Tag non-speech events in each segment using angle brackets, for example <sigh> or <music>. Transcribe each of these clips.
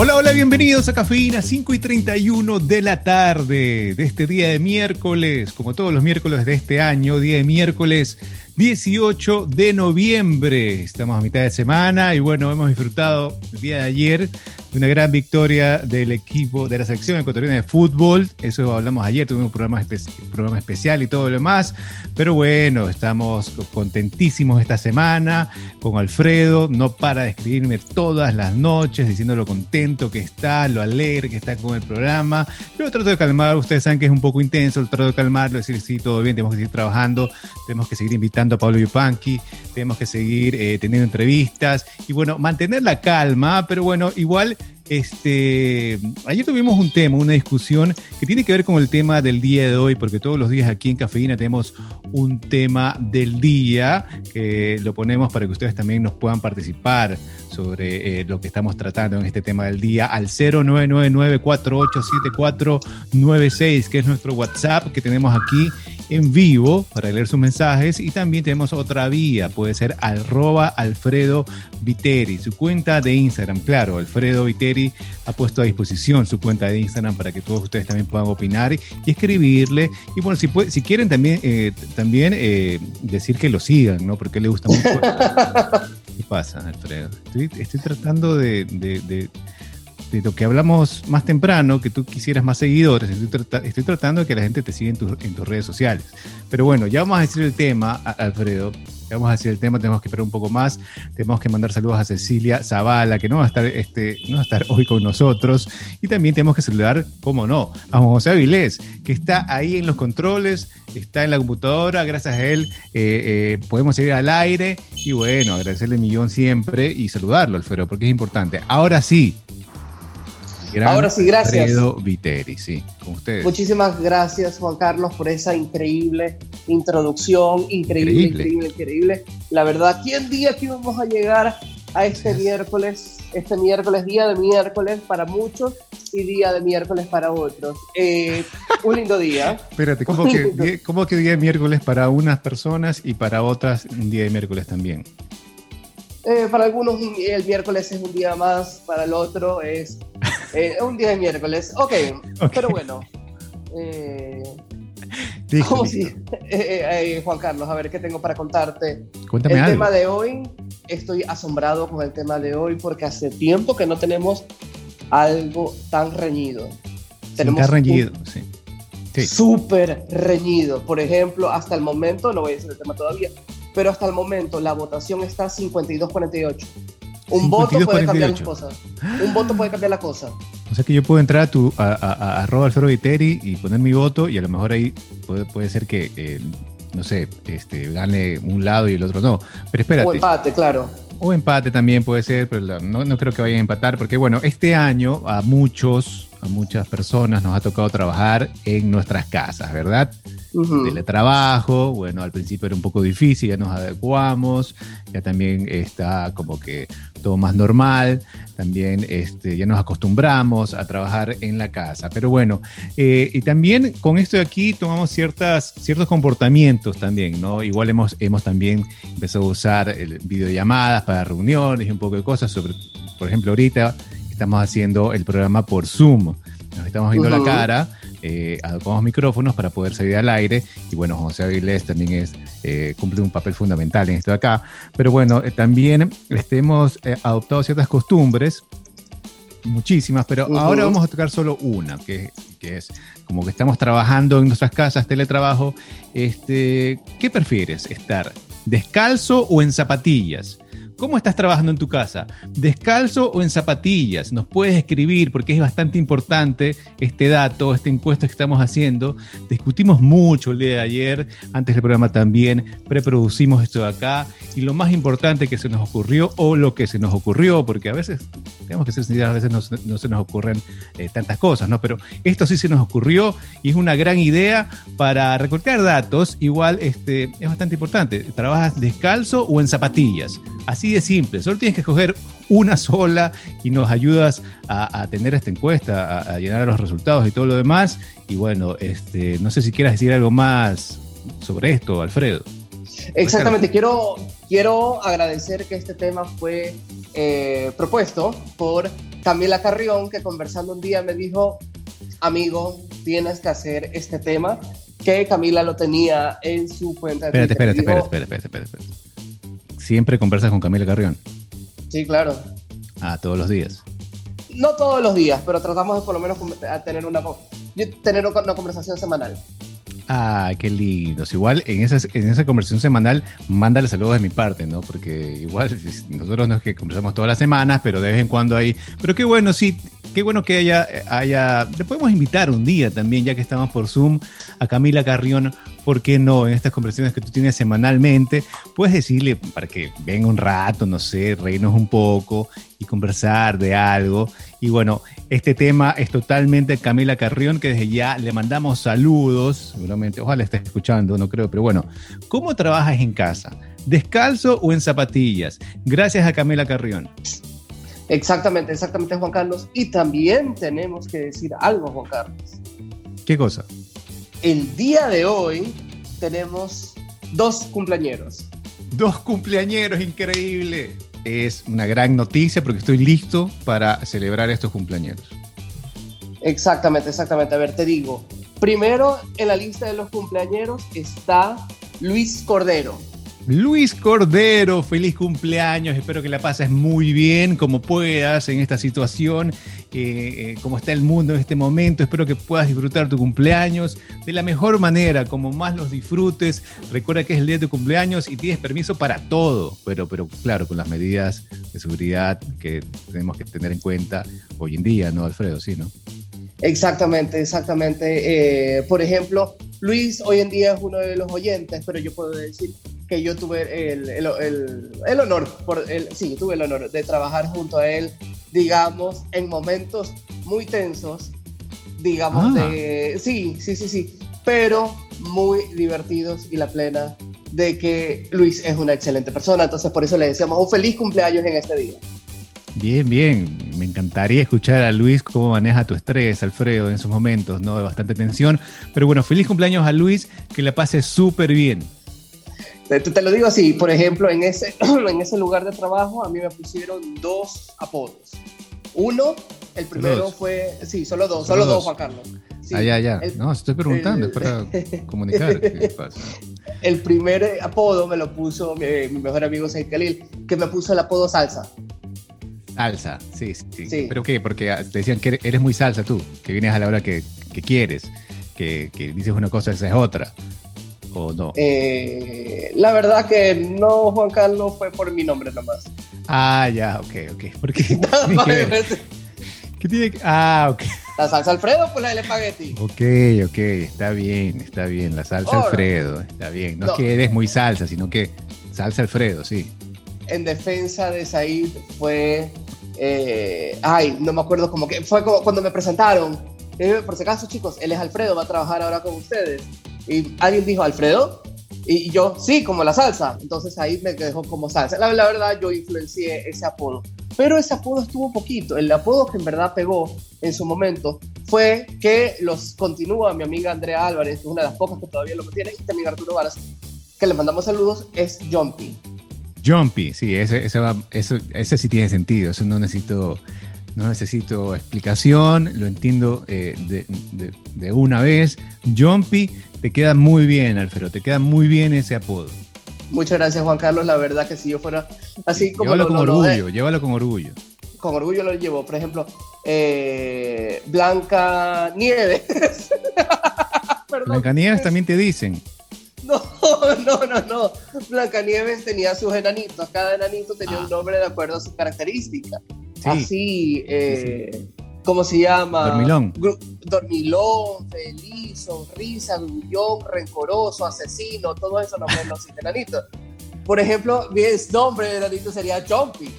Hola, hola, bienvenidos a Cafeína 5 y 31 de la tarde de este día de miércoles, como todos los miércoles de este año, día de miércoles 18 de noviembre. Estamos a mitad de semana y bueno, hemos disfrutado el día de ayer una gran victoria del equipo de la selección ecuatoriana de fútbol. Eso hablamos ayer, tuvimos un programa, programa especial y todo lo demás. Pero bueno, estamos contentísimos esta semana con Alfredo. No para de escribirme todas las noches diciendo lo contento que está, lo alegre que está con el programa. Yo trato de calmar, ustedes saben que es un poco intenso, trato de calmarlo, decir sí, todo bien, tenemos que seguir trabajando, tenemos que seguir invitando a Pablo Yupanqui, tenemos que seguir eh, teniendo entrevistas y bueno, mantener la calma, pero bueno, igual este, ayer tuvimos un tema, una discusión que tiene que ver con el tema del día de hoy, porque todos los días aquí en Cafeína tenemos un tema del día que lo ponemos para que ustedes también nos puedan participar sobre eh, lo que estamos tratando en este tema del día al 0999-487496, que es nuestro WhatsApp que tenemos aquí en vivo para leer sus mensajes y también tenemos otra vía, puede ser arroba Alfredo Viteri, su cuenta de Instagram, claro, Alfredo Viteri ha puesto a disposición su cuenta de Instagram para que todos ustedes también puedan opinar y escribirle y bueno, si, si quieren también, eh, también eh, decir que lo sigan, ¿no? Porque le gusta mucho. <laughs> ¿Qué pasa, Alfredo? Estoy, tratando de de lo que hablamos más temprano, que tú quisieras más seguidores, estoy, tratando de que la gente te siga en, tus redes sociales. Pero bueno, ya vamos a decir el tema, Alfredo. Ya vamos a decir el tema, tenemos que esperar un poco más. Tenemos que mandar saludos a Cecilia Zavala, que no va a estar, este, no va a estar hoy con nosotros. Y también tenemos que saludar, cómo no, a José Avilés, que está ahí en los controles, está en la computadora. Gracias a él eh, eh, podemos seguir al aire. Y bueno, agradecerle millón siempre y saludarlo, Alfredo, porque es importante. Ahora sí, Ahora sí, gracias. Alfredo Viteri, sí, con ustedes. Muchísimas gracias, Juan Carlos, por esa increíble introducción. Increíble, increíble, increíble. La verdad, ¿quién día que vamos a llegar a este miércoles? Este miércoles, día de miércoles para muchos y día de miércoles para otros. Eh, un lindo día. <laughs> Espérate, ¿cómo que, ¿cómo que día de miércoles para unas personas y para otras un día de miércoles también? Eh, para algunos el miércoles es un día más, para el otro es eh, <laughs> un día de miércoles. Ok, pero bueno. <laughs> Eh, Juan Carlos, a ver qué tengo para contarte. Cuéntame el algo. tema de hoy, estoy asombrado con el tema de hoy porque hace tiempo que no tenemos algo tan reñido. Tenemos tan reñido, sí. Súper reñido. Por ejemplo, hasta el momento, no voy a decir el tema todavía, pero hasta el momento la votación está 52-48. Un voto puede cambiar las cosas. Un voto puede cambiar la cosa. O sea que yo puedo entrar a tu a, a, Alfredo Viteri y poner mi voto y a lo mejor ahí puede, puede ser que, eh, no sé, este, gane un lado y el otro no. Pero espérate. O empate, claro. O empate también puede ser, pero no, no creo que vayan a empatar porque bueno, este año a muchos, a muchas personas nos ha tocado trabajar en nuestras casas, ¿verdad? teletrabajo, bueno, al principio era un poco difícil, ya nos adecuamos, ya también está como que todo más normal, también este, ya nos acostumbramos a trabajar en la casa, pero bueno, eh, y también con esto de aquí tomamos ciertas, ciertos comportamientos también, ¿no? Igual hemos, hemos también empezado a usar el videollamadas para reuniones y un poco de cosas, sobre, por ejemplo, ahorita estamos haciendo el programa por Zoom, nos estamos viendo la cara eh, adecuamos micrófonos para poder salir al aire. Y bueno, José Avilés también es, eh, cumple un papel fundamental en esto de acá. Pero bueno, eh, también este, hemos eh, adoptado ciertas costumbres, muchísimas, pero ahora vamos a tocar solo una, que, que, es como que estamos trabajando en nuestras casas, teletrabajo. Este, ¿Qué prefieres? ¿Estar descalzo o en zapatillas? ¿Cómo estás trabajando en tu casa? ¿Descalzo o en zapatillas? Nos puedes escribir porque es bastante importante este dato, esta encuesta que estamos haciendo. Discutimos mucho el día de ayer, antes del programa también, preproducimos esto de acá y lo más importante que se nos ocurrió o lo que se nos ocurrió, porque a veces, tenemos que ser sinceros, a veces no, se nos ocurren eh, tantas cosas, ¿no? Pero esto sí se nos ocurrió y es una gran idea para recortar datos. Igual este, es bastante importante. ¿Trabajas descalzo o en zapatillas? Así de simple, solo tienes que escoger una sola y nos ayudas a, tener esta encuesta, a, llenar los resultados y todo lo demás. Y bueno, este, no sé si quieras decir algo más sobre esto, Alfredo. Exactamente, quiero, quiero agradecer que este tema fue eh, propuesto por Camila Carrión, que conversando un día me dijo, amigo, tienes que hacer este tema, que Camila lo tenía en su cuenta de espérate, Espérate, espérate, espérate, espérate, espérate. ¿Siempre conversas con Camila Carrión? Sí, claro. Ah, todos los días. No todos los días, pero tratamos de por lo menos tener una, tener una conversación semanal. Ah, qué lindo. Igual en esa, en esa conversación semanal, mándale saludos de mi parte, ¿no? Porque igual nosotros no es que conversamos todas las semanas, pero de vez en cuando hay. Pero qué bueno, sí, qué bueno que haya, haya. Le podemos invitar un día también, ya que estamos por Zoom, a Camila Carrión ¿por qué no? En estas conversaciones que tú tienes semanalmente, puedes decirle para que venga un rato, no sé, reírnos un poco y conversar de algo. Y bueno, este tema es totalmente Camila Carrión, que desde ya le mandamos saludos, seguramente, ojalá esté escuchando, no creo, pero bueno, ¿cómo trabajas en casa? ¿Descalzo o en zapatillas? Gracias a Camila Carrión. Exactamente, exactamente Juan Carlos. Y también tenemos que decir algo, Juan Carlos. ¿Qué cosa? El día de hoy tenemos dos cumpleañeros. Dos cumpleañeros, increíble. Es una gran noticia porque estoy listo para celebrar estos cumpleaños. Exactamente, exactamente. A ver, te digo. Primero en la lista de los cumpleaños está Luis Cordero. Luis Cordero, feliz cumpleaños, espero que la pases muy bien como puedas en esta situación, eh, eh, como está el mundo en este momento, espero que puedas disfrutar tu cumpleaños de la mejor manera, como más los disfrutes, recuerda que es el día de tu cumpleaños y tienes permiso para todo, pero, pero claro, con las medidas de seguridad que tenemos que tener en cuenta hoy en día, ¿no, Alfredo? Sí, ¿no? Exactamente, exactamente. Eh, por ejemplo, Luis hoy en día es uno de los oyentes, pero yo puedo decir que yo tuve el, el, el, honor, por el, sí, tuve el honor de trabajar junto a él, digamos, en momentos muy tensos, digamos, ah. de, sí, sí, sí, sí, pero muy divertidos y la plena de que Luis es una excelente persona, entonces por eso le decíamos un feliz cumpleaños en este día. Bien, bien. Me encantaría escuchar a Luis cómo maneja tu estrés, Alfredo, en esos momentos, ¿no? De bastante tensión. Pero bueno, feliz cumpleaños a Luis, que la pase súper bien. Te, lo digo así, por ejemplo, en ese, <clears throat> en ese lugar de trabajo a mí me pusieron dos apodos. Uno, el primero fue, sí, solo dos, solo, dos. Juan Carlos. ah, ya, ya. no, estoy preguntando, es para <laughs> comunicar qué pasa. <laughs> El primer apodo me lo puso mi, mejor amigo Said Khalil, que me puso el apodo Salsa. Salsa, sí, sí, sí. ¿Pero qué? Porque te decían que eres muy salsa tú, que vienes a la hora que, que quieres, que, que dices una cosa y esa es otra. ¿O no? Eh, la verdad que no, Juan Carlos, fue por mi nombre nomás. Ah, ya, ok, ok. ¿Por <laughs> qué? ¿Qué tiene que.? Ah, ok. La salsa Alfredo, pues la del espagueti. Ok, ok, está bien, está bien. La salsa Alfredo, está bien. No, es que eres muy salsa, sino que salsa Alfredo, sí. En defensa de Said fue. Eh, ay, no me acuerdo cómo que. Fue cuando me presentaron. Eh, por si acaso, chicos, él es Alfredo, va a trabajar ahora con ustedes. Y alguien dijo, Alfredo, y yo, sí, como la salsa. Entonces ahí me dejó como salsa. La, verdad, yo influencié ese apodo. Pero ese apodo estuvo poquito. El apodo que en verdad pegó en su momento fue que los continúa mi amiga Andrea Álvarez, una de las pocas que todavía lo tiene, y también Arturo Varas, que le mandamos saludos, es Jumpy. Jumpy, sí, ese, ese, ese, ese sí tiene sentido. Eso no necesito no necesito explicación, lo entiendo eh, de, de, una vez. Jumpy, te queda muy bien, Alfredo, te queda muy bien ese apodo. Muchas gracias, Juan Carlos. La verdad que si yo fuera así como. Llévalo con orgullo, llévalo con orgullo. Con orgullo lo llevo. Por ejemplo, eh, Blanca Nieves. <laughs> Blanca Nieves también te dicen. No, no, no, no. Blancanieves tenía sus enanitos. Cada enanito tenía un ah. nombre de acuerdo a su característica así, eh, ¿cómo se llama? Dormilón. Dormilón, feliz, sonrisa, grullón, rencoroso, asesino, todo eso nombres los <laughs> enanitos. Por ejemplo, mi nombre de enanito sería Jumpy.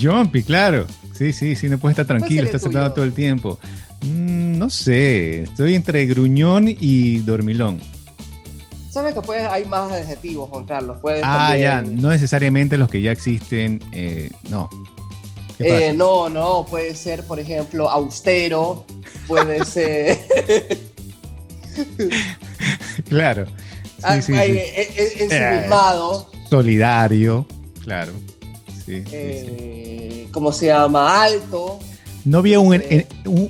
Jumpy, claro. Sí, sí, sí, no puede estar tranquilo, está sentado todo el tiempo. Mm, no sé, estoy entre gruñón y dormilón. ¿Sabes que puede, hay más adjetivos, Juan Carlos? ah, ya, no necesariamente los que ya existen, eh, no. Eh, no, no, puede ser, por ejemplo, austero, puede <laughs> ser... claro. Sí, sí, ensimismado. Eh, solidario, claro. Eh, ¿Cómo se llama? Alto. No había un,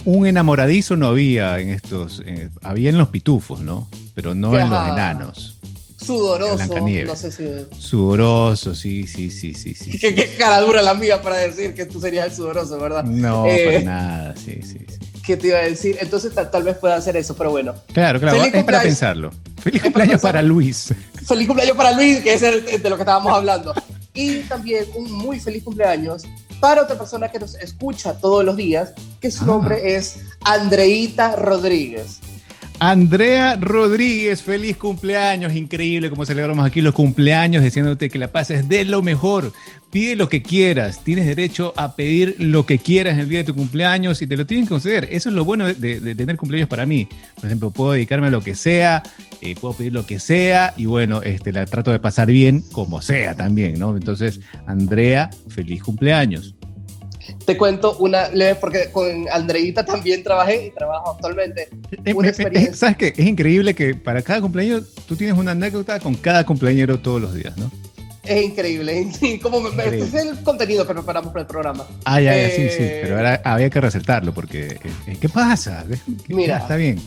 un, enamoradizo, no había en estos. había en los pitufos, ¿no? Pero no en los enanos. Sudoroso, no sé si... Sudoroso, sí, sí, sí, sí. <laughs> sí. ¿Qué, cara dura la mía para decir que tú serías el sudoroso, ¿verdad? No, eh, para nada, sí, sí, sí. ¿Qué te iba a decir? Entonces tal, vez pueda hacer eso, pero bueno. Claro, claro, es para pensarlo. Feliz cumpleaños para, Luis. Feliz cumpleaños para Luis, que es de lo que estábamos hablando. Y también un muy feliz cumpleaños para otra persona que nos escucha todos los días, que su ah. nombre es Andreita Rodríguez. Andrea Rodríguez, feliz cumpleaños, increíble como celebramos aquí los cumpleaños, diciéndote que la pases de lo mejor. Pide lo que quieras, tienes derecho a pedir lo que quieras el día de tu cumpleaños y te lo tienen que conceder. Eso es lo bueno de, tener cumpleaños para mí. Por ejemplo, puedo dedicarme a lo que sea, eh, puedo pedir lo que sea y bueno, este, la trato de pasar bien como sea también, ¿no? Entonces, Andrea, feliz cumpleaños. Te cuento una leve, porque con Andreita también trabajé y trabajo actualmente. Una experiencia. ¿Sabes qué? Es increíble que para cada cumpleaños tú tienes una anécdota con cada cumpleañero todos los días, ¿no? Es increíble. <laughs> Como me, es el contenido que preparamos para el programa. Ah, ya, ya, sí, sí. Eh, pero ahora había que resaltarlo porque, eh, eh, ¿qué pasa? Mira, está bien.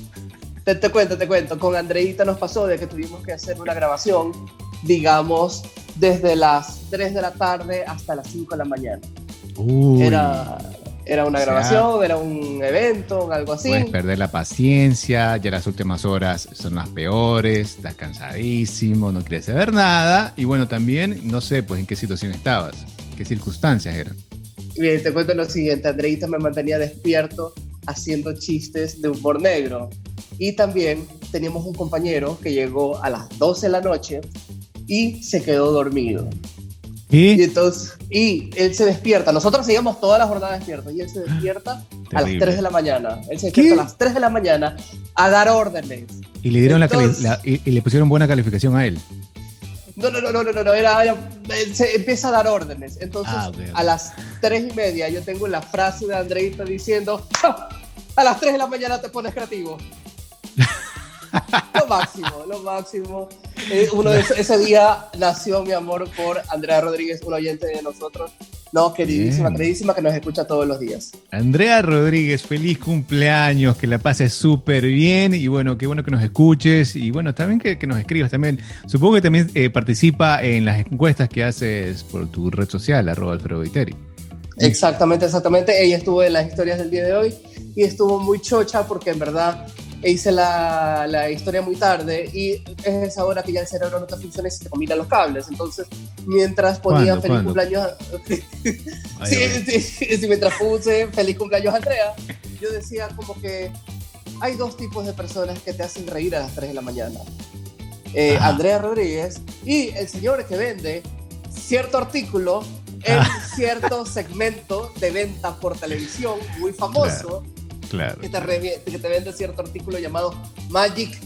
Te, te, cuento, te cuento. Con Andreita nos pasó de que tuvimos que hacer una grabación, digamos, desde las 3 de la tarde hasta las 5 de la mañana. Era, era una grabación, era un evento, algo así. Puedes perder la paciencia, ya las últimas horas son las peores, estás cansadísimo, no quieres saber nada. Y bueno, también, no sé, pues en qué situación estabas, qué circunstancias eran. Bien, te cuento lo siguiente, Andreita me mantenía despierto haciendo chistes de humor negro. Y también teníamos un compañero que llegó a las 12 de la noche y se quedó dormido. ¿Y? entonces, y él se despierta. Nosotros seguimos toda la jornada despiertos y él se despierta a las 3 de la mañana. Él se despierta a las 3 de la mañana a dar órdenes. Y le dieron la, y, le pusieron buena calificación a él. No, no, no, no, no, no, era, se empieza a dar órdenes. Entonces, ah, a las 3 y media yo tengo la frase de Andreita diciendo, ah, a las 3 de la mañana te pones creativo. <laughs> lo máximo, lo máximo. Eh, uno de ese, día nació mi amor por Andrea Rodríguez, un oyente de nosotros. No, queridísima, queridísima, que nos escucha todos los días. Andrea Rodríguez, feliz cumpleaños, que la pases súper bien y bueno, qué bueno que nos escuches y bueno, también que, nos escribas también. Supongo que también eh, participa en las encuestas que haces por tu red social, arroba Alfredo Viteri. Exactamente, exactamente. Ella estuvo en las historias del día de hoy y estuvo muy chocha porque en verdad e hice la, la, historia muy tarde y es esa hora que ya el cerebro no te funciona y se te combinan los cables. Entonces, mientras ponía feliz cumpleaños, <laughs> sí, sí, mientras puse feliz cumpleaños Andrea, yo decía como que hay dos tipos de personas que te hacen reír a las 3 de la mañana. Eh, Andrea Rodríguez y el señor que vende cierto artículo en ah. cierto segmento de venta por televisión muy famoso. Que, te vende cierto artículo llamado Magic,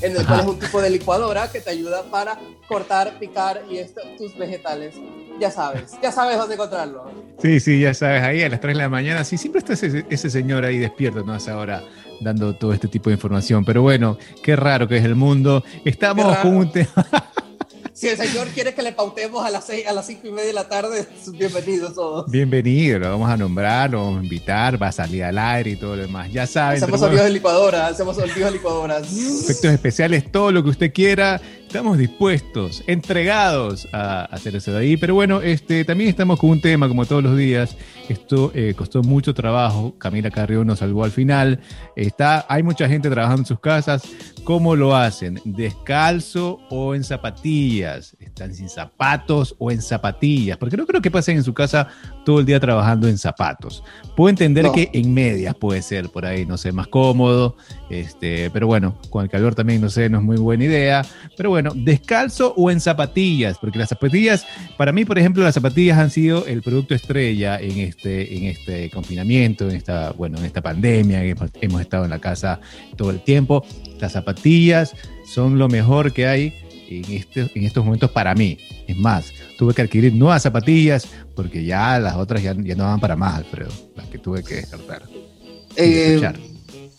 en el cual es un tipo de licuadora que te ayuda para cortar, picar y esto, tus vegetales. Ya sabes, ya sabes dónde encontrarlo. Sí, sí, ya sabes, ahí a las 3 de la mañana. Sí, siempre está ese, señor ahí despierto, ¿no? A ahora dando todo este tipo de información. Pero bueno, qué raro que es el mundo. Estamos con un tema. Si el señor quiere que le pautemos a las seis, a las cinco y media de la tarde, <laughs> bienvenidos todos. Bienvenido, lo vamos a nombrar, lo vamos a invitar, va a salir al aire y todo lo demás. Ya saben. Hacemos olvidos de licuadora, hacemos olvidos de licuadoras. <laughs> Efectos especiales, todo lo que usted quiera estamos dispuestos, entregados a hacer eso de ahí. Pero bueno, este, también estamos con un tema, como todos los días. Esto eh, costó mucho trabajo. Camila Carrión nos salvó al final. Está, hay mucha gente trabajando en sus casas. ¿Cómo lo hacen? ¿Descalzo o en zapatillas? ¿Están sin zapatos o en zapatillas? Porque no creo que pasen en su casa todo el día trabajando en zapatos. Puedo entender que en medias puede ser por ahí, no sé, más cómodo. Este, pero bueno, con el calor también, no sé, no es muy buena idea. Pero bueno bueno, descalzo o en zapatillas, porque las zapatillas, para mí, por ejemplo, las zapatillas han sido el producto estrella en este, en este confinamiento, en esta, bueno, en esta pandemia, que hemos estado en la casa todo el tiempo. Las zapatillas son lo mejor que hay en, este, en estos momentos para mí. Es más, tuve que adquirir nuevas zapatillas porque ya las otras ya, no van para más, Alfredo, las que tuve que descartar. Eh,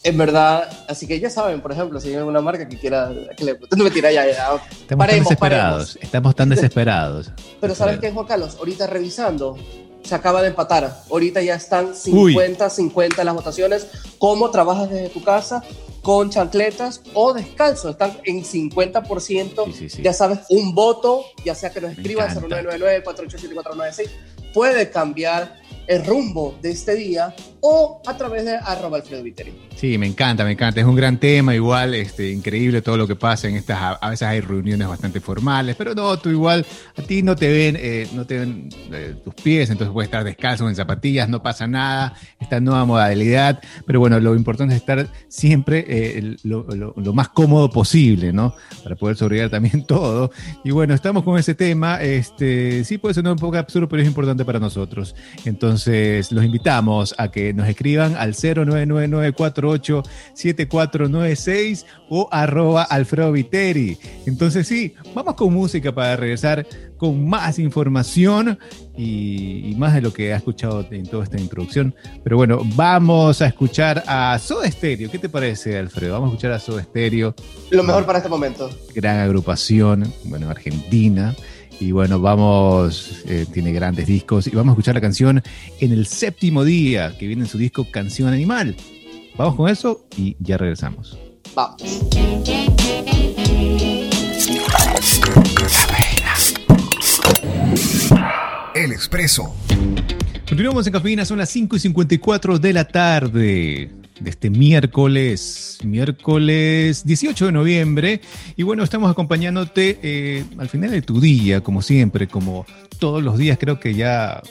en verdad, así que ya saben, por ejemplo, si hay alguna marca que quiera, que le, <laughs> no me tira ya, ya. Estamos tan desesperados, estamos tan desesperados. <laughs> Pero ¿sabes qué, Juan Carlos? Ahorita revisando, se acaba de empatar. Ahorita ya están 50-50 las votaciones. ¿Cómo trabajas desde tu casa? Con chancletas o descalzo. Están en 50%. Ya sabes, un voto, ya sea que nos escriban 0999-487-496, puede cambiar el rumbo de este día o a través de arroba Alfredo Viteri. Sí, me encanta, me encanta. Es un gran tema, igual, este, increíble todo lo que pasa en estas, a veces hay reuniones bastante formales, pero no, tú igual, a ti no te ven, eh, no te ven eh, tus pies, entonces puedes estar descalzo en zapatillas, no pasa nada, esta nueva modalidad, pero bueno, lo importante es estar siempre eh, lo, más cómodo posible, ¿no? Para poder sobrevivir también <laughs> todo. Y bueno, estamos con ese tema, este, sí puede ser un poco absurdo, pero es importante para nosotros. Entonces, los invitamos a que nos escriban al 0999487496 o arroba Alfredo Viteri. Entonces sí, vamos con música para regresar con más información y, más de lo que ha escuchado en toda esta introducción. Pero bueno, vamos a escuchar a Soda Stereo. ¿Qué te parece, Alfredo? Vamos a escuchar a Soda Stereo. Lo mejor para este momento. Gran agrupación, bueno, Argentina. Y bueno, vamos, eh, tiene grandes discos y vamos a escuchar la canción En el séptimo día, que viene en su disco Canción Animal. Vamos con eso y ya regresamos. Vamos. El Expreso. Continuamos en Cafeína, son las 5 y 54 de la tarde de este miércoles, miércoles 18 de noviembre. Y bueno, estamos acompañándote eh, al final de tu día, como siempre, como todos los días, creo que ya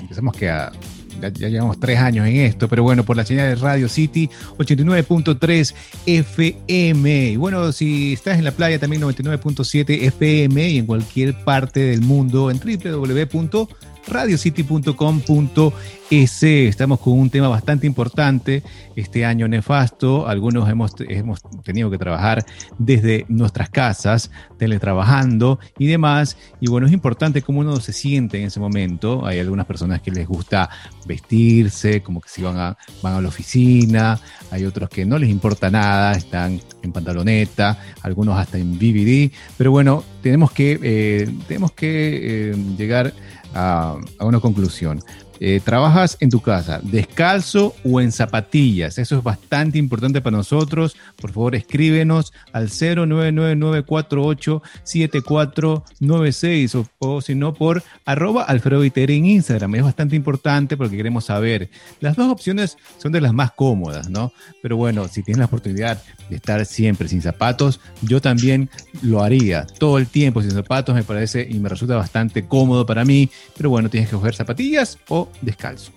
empezamos que a, ya, llevamos tres años en esto, pero bueno, por la señal de Radio City 89.3 FM. Y bueno, si estás en la playa también 99.7 FM y en cualquier parte del mundo en www radiocity.com.es. Estamos con un tema bastante importante este año nefasto. Algunos hemos, hemos tenido que trabajar desde nuestras casas, teletrabajando y demás. Y bueno, es importante cómo uno se siente en ese momento. Hay algunas personas que les gusta vestirse, como que si van a, van a la oficina. Hay otros que no les importa nada, están en pantaloneta, algunos hasta en BBD. Pero bueno, tenemos que, eh, tenemos que eh, llegar a, una conclusión. Eh, trabajas en tu casa, descalzo o en zapatillas. Eso es bastante importante para nosotros. Por favor, escríbenos al 0999487496 o, o si no por arroba Alfredo en Instagram. Es bastante importante porque queremos saber. Las dos opciones son de las más cómodas, ¿no? Pero bueno, si tienes la oportunidad de estar siempre sin zapatos, yo también lo haría. Todo el tiempo sin zapatos me parece y me resulta bastante cómodo para mí. Pero bueno, tienes que coger zapatillas o descalzo.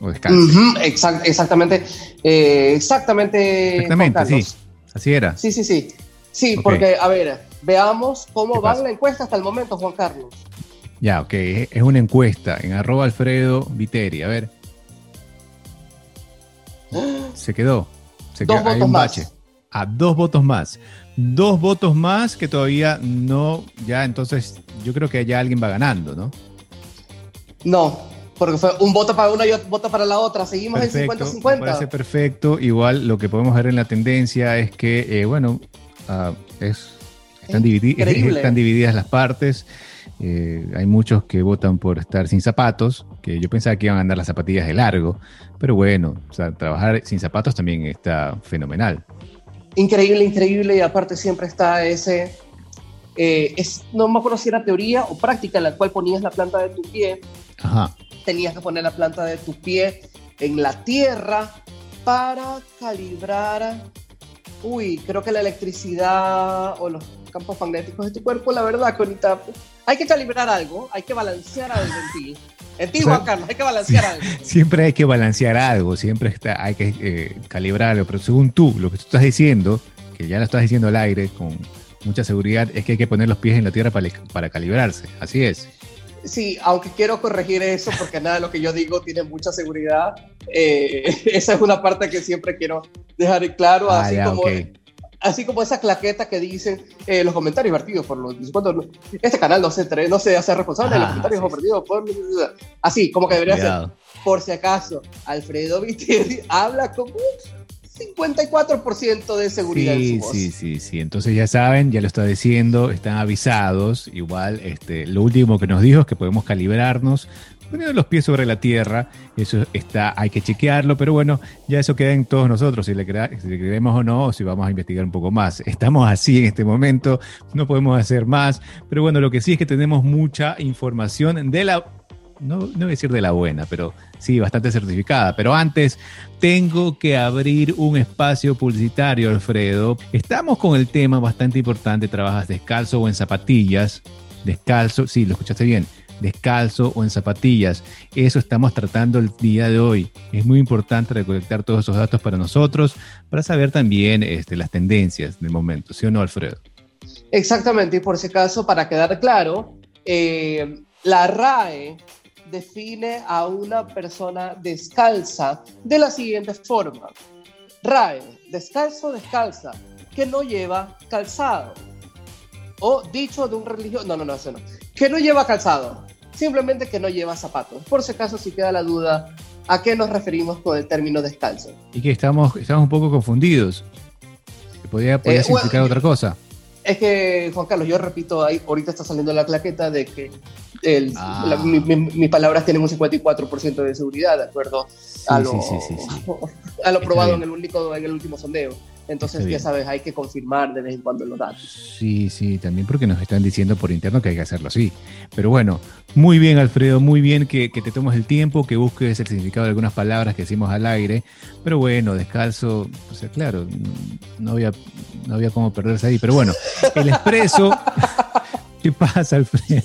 O descalzo. exactamente. Eh, exactamente. Exactamente, sí. Así era. Sí, sí, sí. Sí, porque, a ver, veamos cómo va la encuesta hasta el momento, Juan Carlos. Ya, ok. Es una encuesta en arroba Alfredo Viteri. A ver. <gasps> Se quedó. Se Dos quedó. votos más. A dos votos más. Dos votos más que todavía no. Ya, entonces yo creo que ya alguien va ganando, ¿no? No, porque fue un voto para una y otro voto para la otra. Seguimos en 50-50. Me parece perfecto. Igual lo que podemos ver en la tendencia es que, eh, bueno, uh, es, están, <laughs> están, divididas las partes. Eh, hay muchos que votan por estar sin zapatos, que yo pensaba que iban a andar las zapatillas de largo, pero bueno, o sea, trabajar sin zapatos también está fenomenal. Increíble, increíble, y aparte siempre está ese, eh, es, no me acuerdo si era teoría o práctica en la cual ponías la planta de tu pie Ajá tenías que poner la planta de tu pie en la tierra para calibrar, uy, creo que la electricidad o los campos magnéticos de tu cuerpo, la verdad, Conita, hay que calibrar algo, hay que balancear algo en ti. En ti, Juan Carlos, hay que balancear algo. <laughs> Siempre hay que balancear algo, siempre está, hay que eh, calibrarlo, pero según tú, lo que tú estás diciendo, que ya lo estás diciendo al aire con mucha seguridad, es que hay que poner los pies en la tierra para, para calibrarse. Así es. Sí, aunque quiero corregir eso porque nada de lo que yo digo tiene mucha seguridad. Eh, <laughs> esa es una parte que siempre quiero dejar claro, ah, así, como, así como esa claqueta que dicen eh, los comentarios vertidos por los... Cuando este canal no se, no se hace responsable de los comentarios vertidos por... Así, como que debería ser. Por si acaso, Alfredo Vitelli <laughs> habla como 54% de seguridad sí, en su voz. Sí, sí, sí. Entonces ya saben, ya lo está diciendo, están avisados. Igual, este, lo último que nos dijo es que podemos calibrarnos poniendo los pies sobre la tierra. Eso está, hay que chequearlo, pero bueno, ya eso queda en todos nosotros, si le, si le creemos o no, o si vamos a investigar un poco más. Estamos así en este momento, no podemos hacer más, pero bueno, lo que sí es que tenemos mucha información de la no, no voy a decir de la buena, pero sí, bastante certificada. Pero antes, tengo que abrir un espacio publicitario, Alfredo. Estamos con el tema bastante importante, ¿trabajas descalzo o en zapatillas? Descalzo, sí, lo escuchaste bien, descalzo o en zapatillas. Eso estamos tratando el día de hoy. Es muy importante recolectar todos esos datos para nosotros, para saber también este, las tendencias del momento, ¿sí o no, Alfredo? Exactamente, y por si acaso, para quedar claro, eh, la RAE define a una persona descalza de la siguiente forma. RAE, descalzo, descalza, que no lleva calzado. O dicho de un religioso, no, no, no, eso no. Que no lleva calzado, simplemente que no lleva zapatos. Por si acaso, si queda la duda, ¿a qué nos referimos con el término descalzo? Y que estamos, estamos un poco confundidos. Podría, podría eh, significar otra cosa. Es que, Juan Carlos, yo repito, ahí, ahorita está saliendo la claqueta de que el, ah. mis palabras tienen un 54% de seguridad, de acuerdo <laughs> a lo, a lo probado en el, único, en el último sondeo. Entonces, ya sabes, hay que confirmar de vez en cuando los datos. Sí, sí, también porque nos están diciendo por interno que hay que hacerlo así. Pero bueno, muy bien, Alfredo, muy bien que, que te tomes el tiempo, que busques el significado de algunas palabras que decimos al aire. Pero bueno, descalzo, o sea, claro, no había, no había cómo perderse ahí. Pero bueno, el expreso. <laughs> ¿Qué pasa, Alfredo?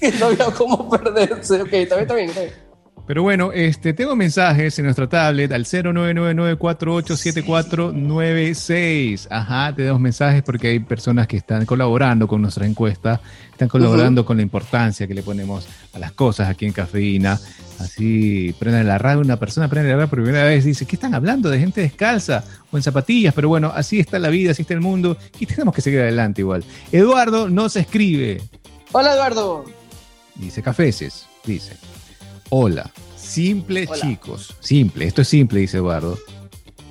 <laughs> no había cómo perderse. Ok, está bien, está bien. Está bien. Pero bueno, este, tengo mensajes en nuestra tablet al 0999487496. Ajá, tenemos mensajes porque hay personas que están colaborando con nuestra encuesta, están colaborando con la importancia que le ponemos a las cosas aquí en Cafeína. Así, prende la radio, una persona prende la radio por primera vez y dice, ¿qué están hablando? De gente descalza o en zapatillas, pero bueno, así está la vida, así está el mundo y tenemos que seguir adelante igual. Eduardo nos escribe. Hola Eduardo. Dice Cafeces, dice. Hola, simple chicos, simple, esto es simple, dice Eduardo.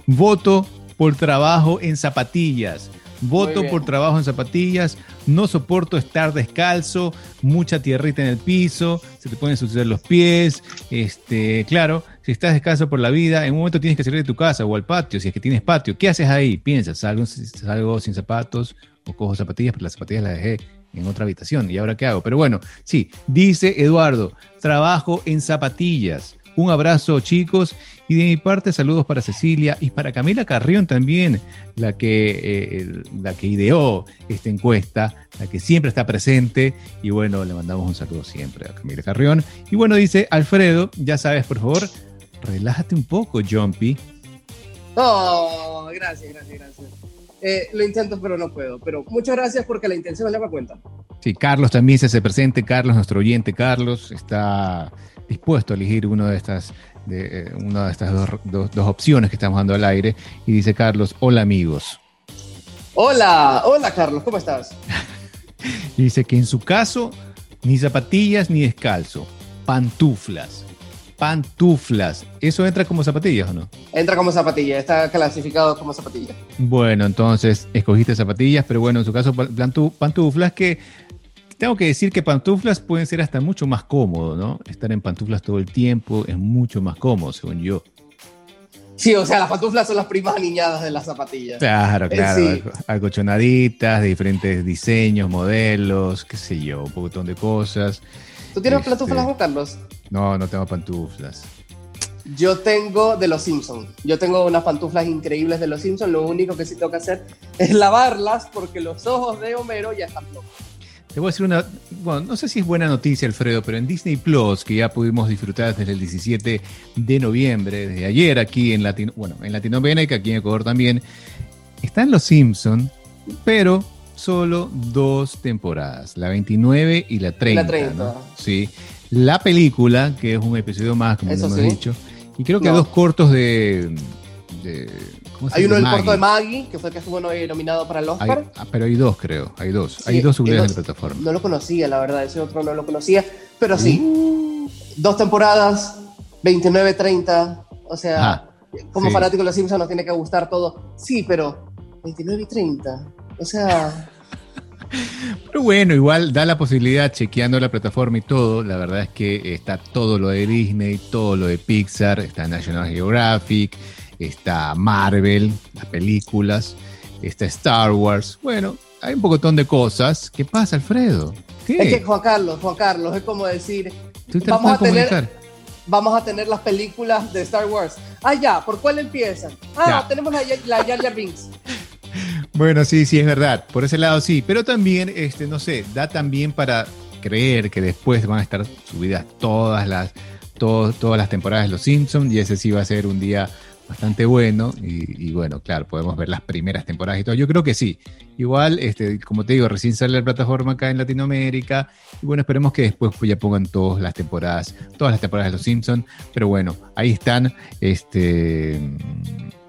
Voto por trabajo en zapatillas. Voto por trabajo en zapatillas. No soporto estar descalzo, mucha tierrita en el piso, se te pueden suceder los pies. Este, claro, si estás descalzo por la vida, en un momento tienes que salir de tu casa o al patio, si es que tienes patio. ¿Qué haces ahí? Piensas, salgo, salgo sin zapatos o cojo zapatillas, pero las zapatillas las dejé en otra habitación. ¿Y ahora qué hago? Pero bueno, sí, dice Eduardo, trabajo en zapatillas. Un abrazo chicos y de mi parte saludos para Cecilia y para Camila Carrión también, la que, eh, la que ideó esta encuesta, la que siempre está presente y bueno, le mandamos un saludo siempre a Camila Carrión. Y bueno, dice Alfredo, ya sabes, por favor, relájate un poco, Jumpy. Oh, gracias, gracias, gracias. Eh, lo intento, pero no puedo. Pero muchas gracias porque la intención le va cuenta. Sí, Carlos también se hace presente. Carlos, nuestro oyente Carlos, está dispuesto a elegir una de estas, de, eh, una de estas dos, dos, opciones que estamos dando al aire. Y dice Carlos, hola amigos. Hola, hola Carlos, ¿cómo estás? <laughs> dice que en su caso, ni zapatillas ni descalzo, pantuflas pantuflas. ¿Eso entra como zapatillas o no? Entra como zapatilla, está clasificado como zapatilla. Bueno, entonces escogiste zapatillas, pero bueno, en su caso pantuflas que tengo que decir que pantuflas pueden ser hasta mucho más cómodo, ¿no? Estar en pantuflas todo el tiempo es mucho más cómodo, según yo. Sí, o sea, las pantuflas son las primas aniñadas de las zapatillas. Claro, eh, claro. Algochonaditas, de diferentes diseños, modelos, qué sé yo, un montón de cosas. ¿Tú tienes este, pantuflas, Carlos? No, no tengo pantuflas. Yo tengo de los Simpsons. Yo tengo unas pantuflas increíbles de los Simpsons. Lo único que sí tengo que hacer <laughs> es lavarlas porque los ojos de Homero ya están locos. Te voy a decir una, bueno, no sé si es buena noticia, Alfredo, pero en Disney Plus, que ya pudimos disfrutar desde el 17 de noviembre, desde ayer aquí en Latino, bueno, en Latinoamérica, aquí en Ecuador también, están los Simpsons, pero solo dos temporadas, la 29 y la 30. La 30. Sí. La película, que es un episodio más, como hemos dicho, y creo que dos cortos de... hay uno del corto de Maggie, que fue el que estuvo nominado para el Oscar. ah, pero hay dos, creo. Hay dos. hay dos subidas en plataforma. No lo conocía, la verdad. Ese otro no lo conocía. Pero sí. Uh. Dos temporadas, 29-30. O sea, como fanático de los Simpsons nos tiene que gustar todo. Sí, pero 29 y 30. O sea... Pero bueno, igual da la posibilidad, chequeando la plataforma y todo, la verdad es que está todo lo de Disney, todo lo de Pixar, está National Geographic, está Marvel, las películas, está Star Wars. Bueno, hay un pocotón de cosas. ¿Qué pasa, Alfredo? Es que Juan Carlos, Juan Carlos, es como decir, vamos a, tener, vamos a tener las películas de Star Wars. Ah, ya, ¿por cuál empiezan? Ah, tenemos la, la Jar Jar Binks. <laughs> Bueno, sí, sí, es verdad. Por ese lado sí. Pero también, este, no sé, da también para creer que después van a estar subidas todas las, todas las temporadas de Los Simpsons y ese sí va a ser un día bastante bueno y, bueno, claro, podemos ver las primeras temporadas y todo. Yo creo que sí. Igual, este, como te digo, recién sale la plataforma acá en Latinoamérica y bueno, esperemos que después ya pongan todas las temporadas, todas las temporadas de Los Simpsons. Pero bueno, ahí están, este,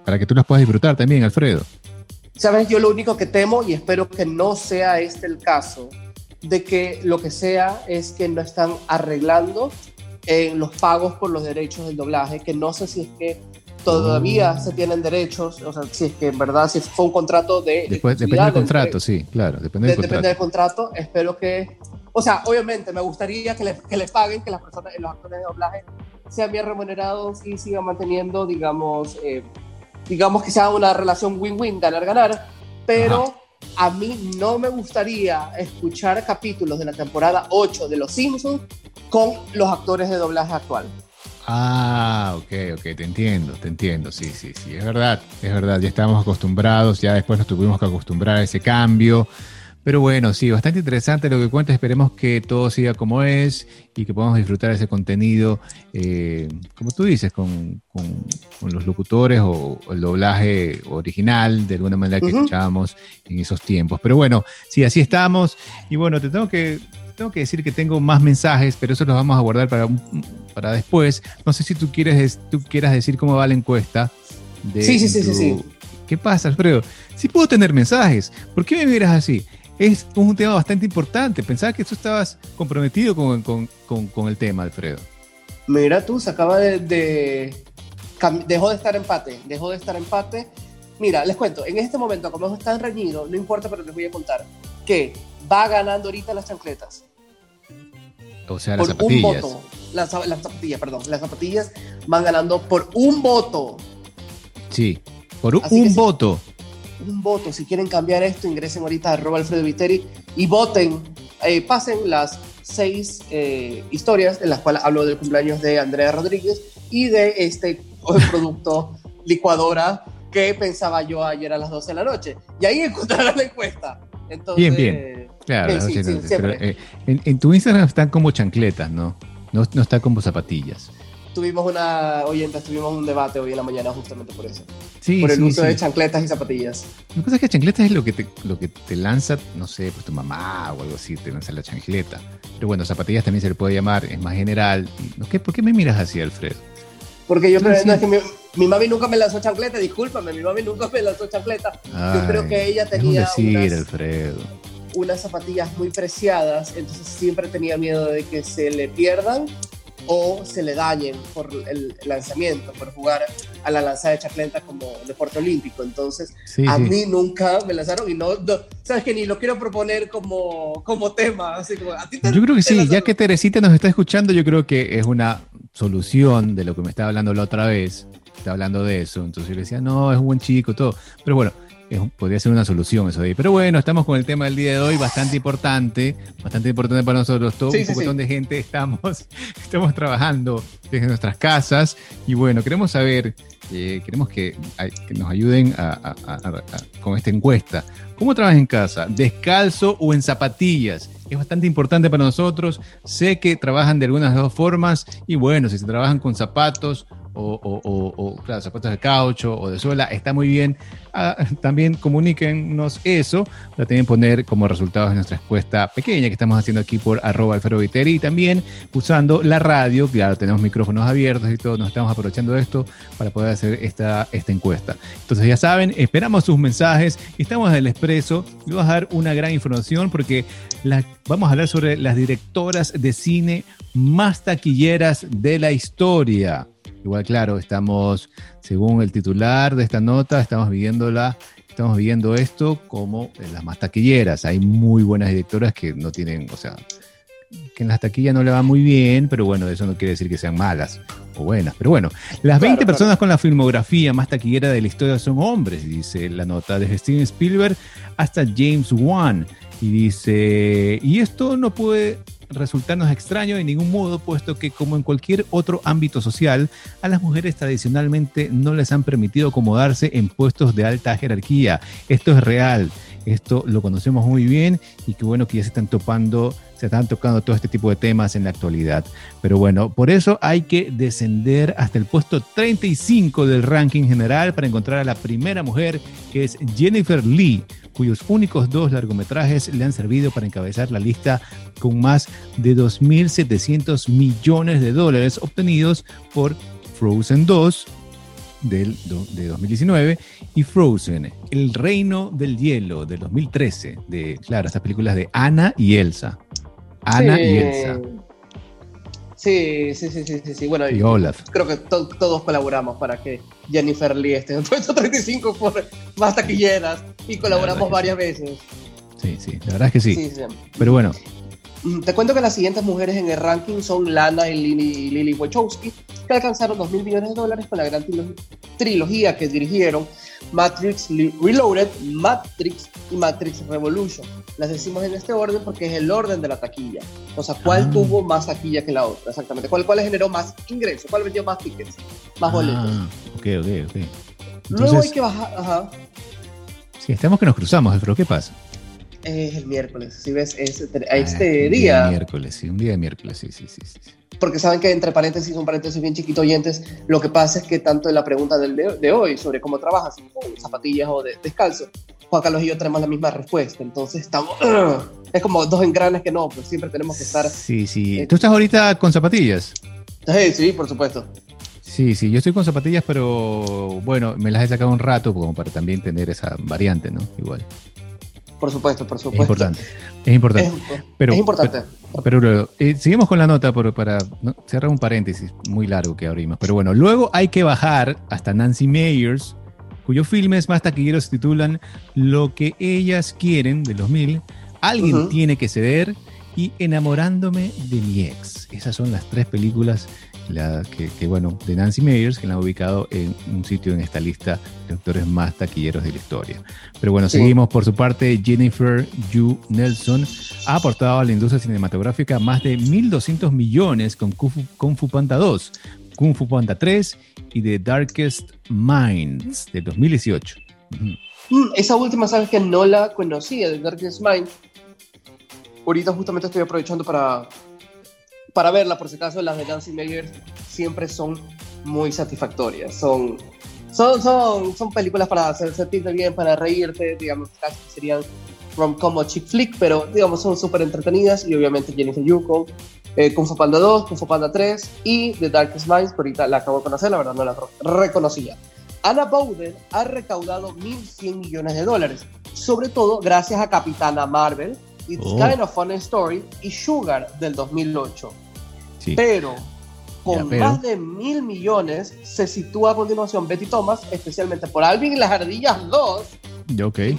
para que tú las puedas disfrutar también, Alfredo. Sabes, yo lo único que temo y espero que no sea este el caso, de que lo que sea es que no están arreglando en los pagos por los derechos del doblaje, que no sé si es que todavía se tienen derechos, o sea, si es que en verdad, si fue un contrato de... Después, depende del contrato, sí, claro, depende del contrato. Depende del contrato, espero que... O sea, obviamente me gustaría que les, que les paguen, que las personas, los actores de doblaje sean bien remunerados y sigan manteniendo, digamos, eh, digamos que sea una relación win-win, ganar-ganar, pero a mí no me gustaría escuchar capítulos de la temporada 8 de Los Simpsons con los actores de doblaje actual. Ah, ok, ok, te entiendo, te entiendo, sí, sí, sí, es verdad, es verdad, ya estábamos acostumbrados, ya después nos tuvimos que acostumbrar a ese cambio, pero bueno, sí, bastante interesante lo que cuenta, esperemos que todo siga como es y que podamos disfrutar ese contenido, eh, como tú dices, con, los locutores o, el doblaje original, de alguna manera que escuchábamos en esos tiempos. Pero bueno, sí, así estamos y bueno, te tengo que tengo que decir que tengo más mensajes, pero eso los vamos a guardar para, para después. No sé si tú quieres tú quieras decir cómo va la encuesta. De sí, sí, sí, sí, sí. ¿Qué pasa, Alfredo? Si puedo tener mensajes, ¿por qué me miras así? Es un tema bastante importante. Pensaba que tú estabas comprometido con, con, con, el tema, Alfredo. Mira tú, se acaba de, de, Dejó de estar empate, dejó de estar empate. Mira, les cuento, en este momento, como están reñidos, no importa, pero les voy a contar que va ganando ahorita las chancletas. O sea, las zapatillas. Un voto. Las, zapatillas, perdón. Las zapatillas van ganando por un voto. Sí, por un, voto. Un voto. Si quieren cambiar esto, ingresen ahorita a arroba Alfredo Viteri y voten. Eh, pasen las seis eh, historias en las cuales hablo del cumpleaños de Andrea Rodríguez y de este <laughs> producto licuadora que pensaba yo ayer a las 12 de la noche. Y ahí encontrarán la encuesta. bien, bien. Claro, eh, en, tu Instagram están como chancletas, ¿no? No, no está como zapatillas. Tuvimos una, oyente, tuvimos un debate hoy en la mañana justamente por eso. Sí, por el uso de chancletas y zapatillas. Que pasa es que chancletas es lo que, te, lo que te lanza, no sé, pues tu mamá o algo así, te lanza la chancleta. Pero bueno, zapatillas también se le puede llamar, es más general. ¿Por qué me miras así, Alfredo? Porque yo creo que mi, mami nunca me lanzó chancleta, discúlpame, mi mami nunca me lanzó chancleta. yo creo que ella tenía. decir, Alfredo unas zapatillas muy preciadas, entonces siempre tenía miedo de que se le pierdan o se le dañen por el lanzamiento, por jugar a la lanzada de chaclenta como deporte olímpico. Entonces, a mí nunca me lanzaron y no, sabes que ni lo quiero proponer como, como tema. Así como, yo creo que sí, ya que Teresita nos está escuchando, yo creo que es una solución de lo que me estaba hablando la otra vez. Está hablando de eso. Entonces yo le decía, no, es un buen chico, todo. Pero bueno, podría ser una solución eso de ahí. Pero bueno, estamos con el tema del día de hoy, bastante importante, bastante importante para nosotros. Todo un montón de gente estamos, <laughs> estamos trabajando desde nuestras casas y bueno, queremos saber, eh, queremos que, nos ayuden con esta encuesta. ¿Cómo trabajas en casa? ¿Descalzo o en zapatillas? Es bastante importante para nosotros. Sé que trabajan de algunas dos formas y bueno, si se trabajan con zapatos o, o, o, claro, zapatos de caucho o de suela, está muy bien ah, también comuníquennos eso. La tienen poner como resultados de nuestra encuesta pequeña que estamos haciendo aquí por arroba Alfredo y también usando la radio, claro, tenemos micrófonos abiertos y todo, nos estamos aprovechando de esto para poder hacer esta, esta encuesta. Entonces ya saben, esperamos sus mensajes, estamos en el expreso y vamos a dar una gran información porque vamos a hablar sobre las directoras de cine más taquilleras de la historia. Igual, claro, estamos, según el titular de esta nota, estamos viéndola, estamos viendo esto como las más taquilleras. Hay muy buenas directoras que no tienen, o sea, que en las taquillas no le va muy bien, pero bueno, eso no quiere decir que sean malas o buenas. Pero bueno, las 20 personas con la filmografía más taquillera de la historia son hombres, dice la nota, desde Steven Spielberg hasta James Wan. Y dice, y esto no puede resultarnos extraño en ningún modo, puesto que como en cualquier otro ámbito social, a las mujeres tradicionalmente no les han permitido acomodarse en puestos de alta jerarquía. Esto es real, esto lo conocemos muy bien y qué bueno que ya se están topando se están tocando todo este tipo de temas en la actualidad. Pero bueno, por eso hay que descender hasta el puesto 35 del ranking general para encontrar a la primera mujer, que es Jennifer Lee, cuyos únicos dos largometrajes le han servido para encabezar la lista con más de 2.700 millones de dólares obtenidos por Frozen 2 del, de 2019 y Frozen, El Reino del Hielo de 2013, de, claro, estas películas de Anna y Elsa. Ana y Elsa. Sí, sí, sí, sí, sí, Bueno, y Olaf. Creo que todos colaboramos para que Jennifer Lee esté en <laughs> puesto 35 por más taquilleras y colaboramos varias veces. Sí, sí, la verdad es que sí. Pero bueno. Mm, te cuento que las siguientes mujeres en el ranking son Lana y Lily, Lily Wachowski, que alcanzaron 2 mil millones de dólares con la gran trilogía que dirigieron Matrix Reloaded, Matrix y Matrix Revolution. Las decimos en este orden porque es el orden de la taquilla. O sea, ¿cuál ah. tuvo más taquilla que la otra? Exactamente. ¿Cuál, ¿Cuál generó más ingresos? ¿Cuál vendió más tickets? Más boletos. Ah, ok, ok, ok. Luego hay que bajar. Ajá. Sí, estamos que nos cruzamos, pero ¿qué pasa? Es el miércoles, si ves, es este, ah, este día. miércoles, sí, un día de miércoles, sí, sí, sí. sí porque saben que entre paréntesis, un paréntesis bien chiquito oyentes, lo que pasa es que tanto en la pregunta del de, hoy sobre cómo trabajas, con zapatillas o de, descalzo, Juan Carlos y yo tenemos la misma respuesta, entonces estamos, <clears throat> es como dos engranes que no, pues siempre tenemos que estar... Sí, sí. ¿Tú estás ahorita con zapatillas? Sí, sí, por supuesto. Sí, sí, yo estoy con zapatillas, pero bueno, me las he sacado un rato como para también tener esa variante, ¿no? Igual. Por supuesto, por supuesto. Es importante. Es importante. pero, es importante. Pero, eh, seguimos con la nota por, para cerrar un paréntesis muy largo que abrimos. Pero bueno, luego hay que bajar hasta Nancy Meyers, cuyos filmes más taquilleros se titulan Lo que ellas quieren, de los mil, Alguien tiene que ceder y Enamorándome de mi ex. Esas son las tres películas la, que, bueno, de Nancy Meyers, que la han ubicado en un sitio en esta lista de actores más taquilleros de la historia. Pero bueno, seguimos por su parte. Jennifer Yu Nelson ha aportado a la industria cinematográfica más de 1.200 millones con Kung Fu, Panda 2, Kung Fu Panda 3 y The Darkest Minds de 2018. Mm, esa última, sabes que no la conocía, The Darkest Minds. Ahorita justamente estoy aprovechando para para verla, por si acaso, las de Nancy Meyers siempre son muy satisfactorias. Son, son, son, son películas para hacer, sentirte bien, para reírte, digamos, casi serían rom-com o chick flick, pero digamos, son súper entretenidas y obviamente Jennifer Yuko, eh, Kung Fu Panda 2, Kung Fu Panda 3 y The Darkest Minds, que ahorita la acabo de conocer, la verdad no la reconocía. Anna Bowden ha recaudado 1.100 millones de dólares, sobre todo gracias a Capitana Marvel, It's oh. Kind of Fun Story y Sugar del 2008. Pero con más de mil millones se sitúa a continuación Betty Thomas, especialmente por Alvin y las Ardillas 2. Okay.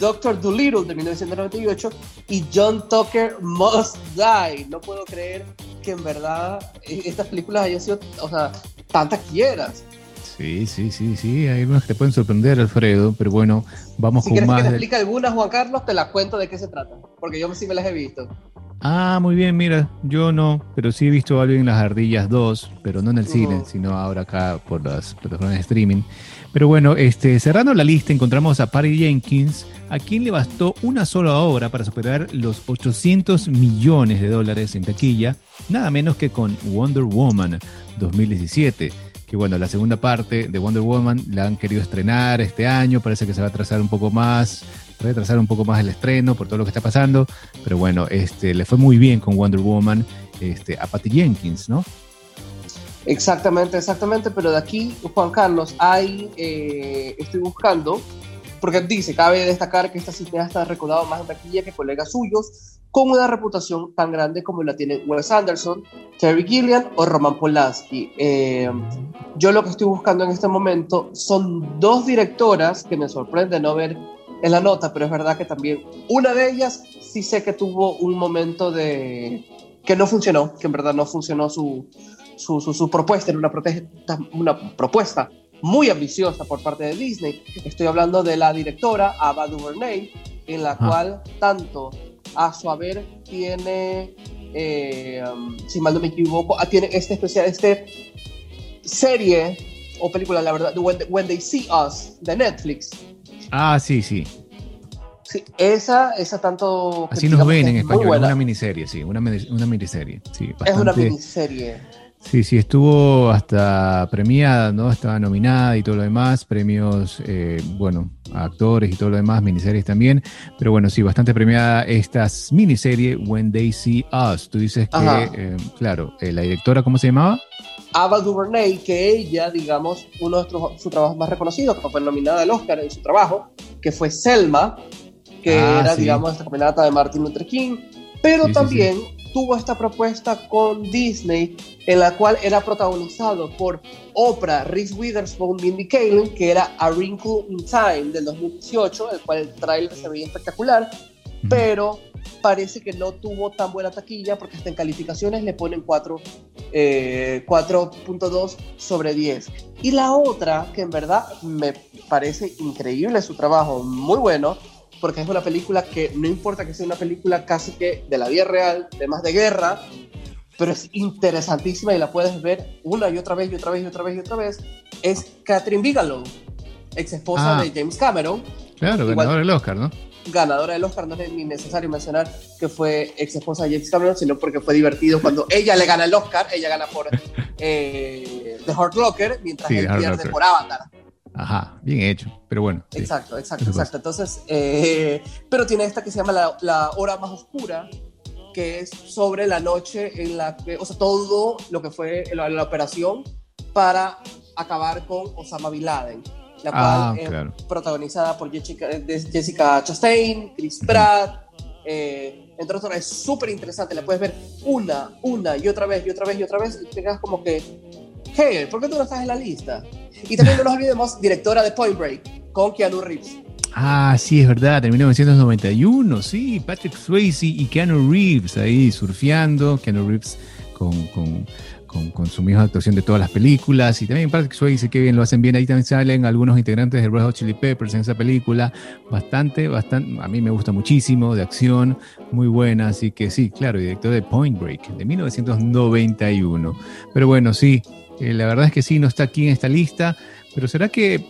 Doctor Dolittle de 1998 y John Tucker Must Die. No puedo creer que en verdad eh, estas películas hayan sido, o sea, tantas quieras. Sí, sí, sí, sí, hay unas que te pueden sorprender, Alfredo, pero bueno, vamos si con más. Si que te explique algunas, Juan Carlos, te las cuento de qué se trata, porque yo sí me las he visto. Ah, muy bien, mira, yo no, pero sí he visto algo en Las Ardillas 2, pero no en el cine, sino ahora acá por las plataformas de streaming. Pero bueno, este, cerrando la lista encontramos a Patty Jenkins, a quien le bastó una sola obra para superar los 800 millones de dólares en taquilla, nada menos que con Wonder Woman 2017 que bueno, la segunda parte de Wonder Woman la han querido estrenar este año, parece que se va a trazar un poco más, retrasar un poco más el estreno por todo lo que está pasando, pero bueno, este, le fue muy bien con Wonder Woman este, a Patty Jenkins, ¿no? Exactamente, exactamente, pero de aquí, Juan Carlos, hay, eh, estoy buscando, porque dice, cabe destacar que esta cineasta ha recordado más en taquilla que colegas suyos, con una reputación tan grande como la tienen Wes Anderson, Terry Gilliam o Roman Polanski. Eh, yo lo que estoy buscando en este momento son dos directoras que me sorprende no ver en la nota, pero es verdad que también una de ellas sí sé que tuvo un momento de que no funcionó, que en verdad no funcionó su, su, su, propuesta, era una, una propuesta muy ambiciosa por parte de Disney. Estoy hablando de la directora Ava DuVernay, en la cual tanto a su haber tiene, eh, um, si mal no me equivoco, ah, tiene este especial, este serie o película, la verdad, When, They See Us, de Netflix. Ah, sí, sí. Sí, esa, esa tanto... Así nos ven en español, es una miniserie, sí, una, una miniserie. Sí, Es una miniserie. Sí, sí, estuvo hasta premiada, ¿no? Estaba nominada y todo lo demás, premios, eh, bueno, actores y todo lo demás, miniseries también, pero bueno, sí, bastante premiada esta miniserie When They See Us. Tú dices que, eh, claro, eh, la directora, ¿cómo se llamaba? Ava DuVernay, que ella, digamos, uno de sus trabajos más reconocidos, que fue nominada al Oscar en su trabajo, que fue Selma, que ah, era, digamos, esta caminata de Martin Luther King, pero también tuvo esta propuesta con Disney en la cual era protagonizado por Oprah, Reese Witherspoon, Mindy Kaling, que era A Wrinkle in Time del 2018, el cual el trailer se veía espectacular, pero parece que no tuvo tan buena taquilla porque hasta en calificaciones le ponen 4.2 eh, sobre 10. Y la otra, que en verdad me parece increíble su trabajo, muy bueno, porque es una película que no importa que sea una película casi que de la vida real, temas de guerra, pero es interesantísima y la puedes ver una y otra vez y otra vez y otra vez y otra vez, es Catherine Bigelow, ex esposa ah. de James Cameron. Claro, ganadora del Oscar, ¿no? Ganadora del Oscar, no es ni necesario mencionar que fue ex esposa de James Cameron, sino porque fue divertido cuando <laughs> ella le gana el Oscar, ella gana por eh, The Hard Locker, mientras él pierde por Avatar. Ajá, bien hecho, pero bueno. exacto, exacto, exacto. Entonces, eh, pero tiene esta que se llama la, la, hora más oscura, que es sobre la noche en la que, o sea, todo lo que fue la, la operación para acabar con Osama Bin Laden, la ah, cual es protagonizada por Jessica, Jessica Chastain, Chris Pratt, eh, entre otros, es súper interesante, la puedes ver una, una y otra vez y otra vez y otra vez y te quedas como que, hey, ¿por qué tú no estás en la lista? Y también no nos olvidemos, directora de Point Break, con Keanu Reeves. Ah, sí, es verdad, en 1991, sí, Patrick Swayze y Keanu Reeves ahí surfeando, Keanu Reeves con, con, con, su misma actuación de todas las películas, y también Patrick Swayze, que bien lo hacen bien, ahí también salen algunos integrantes de Red Hot Chili Peppers en esa película, bastante, bastante, a mí me gusta muchísimo, de acción, muy buena, así que sí, claro, director de Point Break, de 1991. Pero bueno, sí, eh, la verdad es que sí, no está aquí en esta lista, pero ¿será que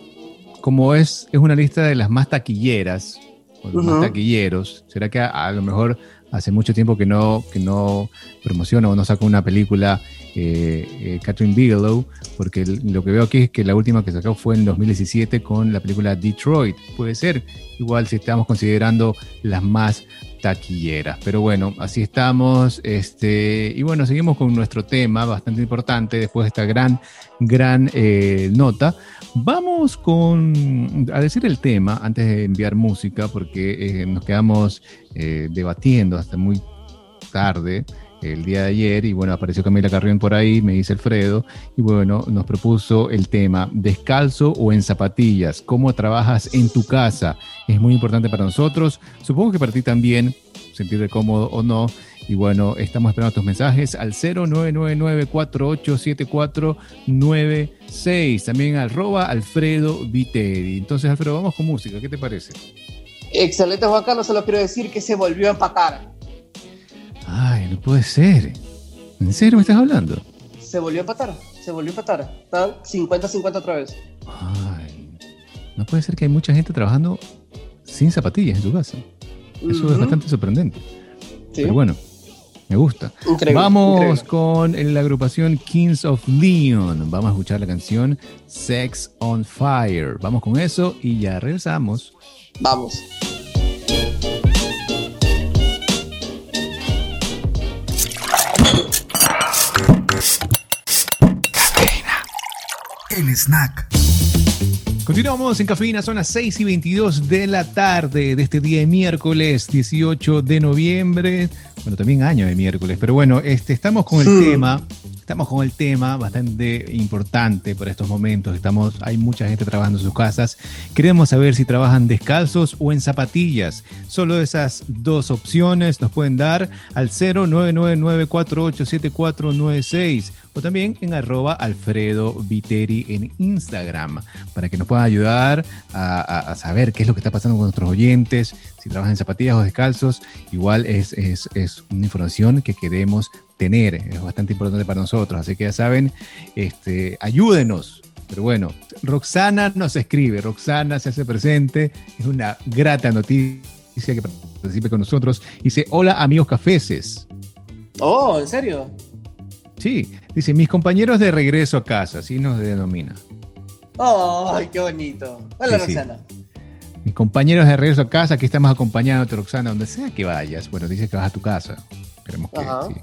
como es, es una lista de las más taquilleras, o los más taquilleros, ¿será que a, lo mejor hace mucho tiempo que no, que no promociona o no saca una película eh, eh, Catherine Bigelow? Porque lo que veo aquí es que la última que sacó fue en 2017 con la película Detroit. Puede ser, igual si estamos considerando las más taquilleras. Pero bueno, así estamos. Este, y bueno, seguimos con nuestro tema bastante importante después de esta gran, gran eh, nota. Vamos con a decir el tema antes de enviar música, porque eh, nos quedamos eh, debatiendo hasta muy tarde el día de ayer y bueno, apareció Camila Carrión por ahí, me dice Alfredo, y bueno, nos propuso el tema descalzo o en zapatillas, cómo trabajas en tu casa, es muy importante para nosotros, supongo que para ti también, sentirte cómodo o no, y bueno, estamos esperando tus mensajes al 0999-487496, también arroba Alfredo Viteri. Entonces, Alfredo, vamos con música, ¿qué te parece? Excelente, Juan Carlos, solo quiero decir que se volvió a empatar. Ay, no puede ser. ¿En serio me estás hablando? Se volvió a empatar, se volvió a empatar. Están 50-50 otra vez. Ay, no puede ser que hay mucha gente trabajando sin zapatillas en su casa. Eso es bastante sorprendente. ¿Sí? Pero bueno, Me gusta. Vamos con la agrupación Kings of Leon. Vamos a escuchar la canción Sex on Fire. Vamos con eso y ya regresamos. Vamos. El snack. Continuamos en Cafeína, son las 6 y 22 de la tarde de este día de miércoles 18 de noviembre. Bueno, también año de miércoles, pero bueno, este, estamos con el tema Estamos con el tema bastante importante por estos momentos. Estamos, hay mucha gente trabajando en sus casas. Queremos saber si trabajan descalzos o en zapatillas. Solo esas dos opciones nos pueden dar al 0999487496 o también en arroba Alfredo Viteri en Instagram para que nos puedan ayudar a, saber qué es lo que está pasando con nuestros oyentes, si trabajan en zapatillas o descalzos. Igual es, es, es una información que queremos tener, es bastante importante para nosotros, así que ya saben, este, ayúdenos. Pero bueno, Roxana nos escribe, Roxana se hace presente, es una grata noticia que participe con nosotros. Dice, hola amigos cafeses. Oh, ¿en serio? Sí, dice, mis compañeros de regreso a casa, así nos denomina. ¡Ay, qué bonito! Hola, Roxana. Mis compañeros de regreso a casa, aquí estamos acompañándote, Roxana, donde sea que vayas. Bueno, dice que vas a tu casa. Esperemos que sí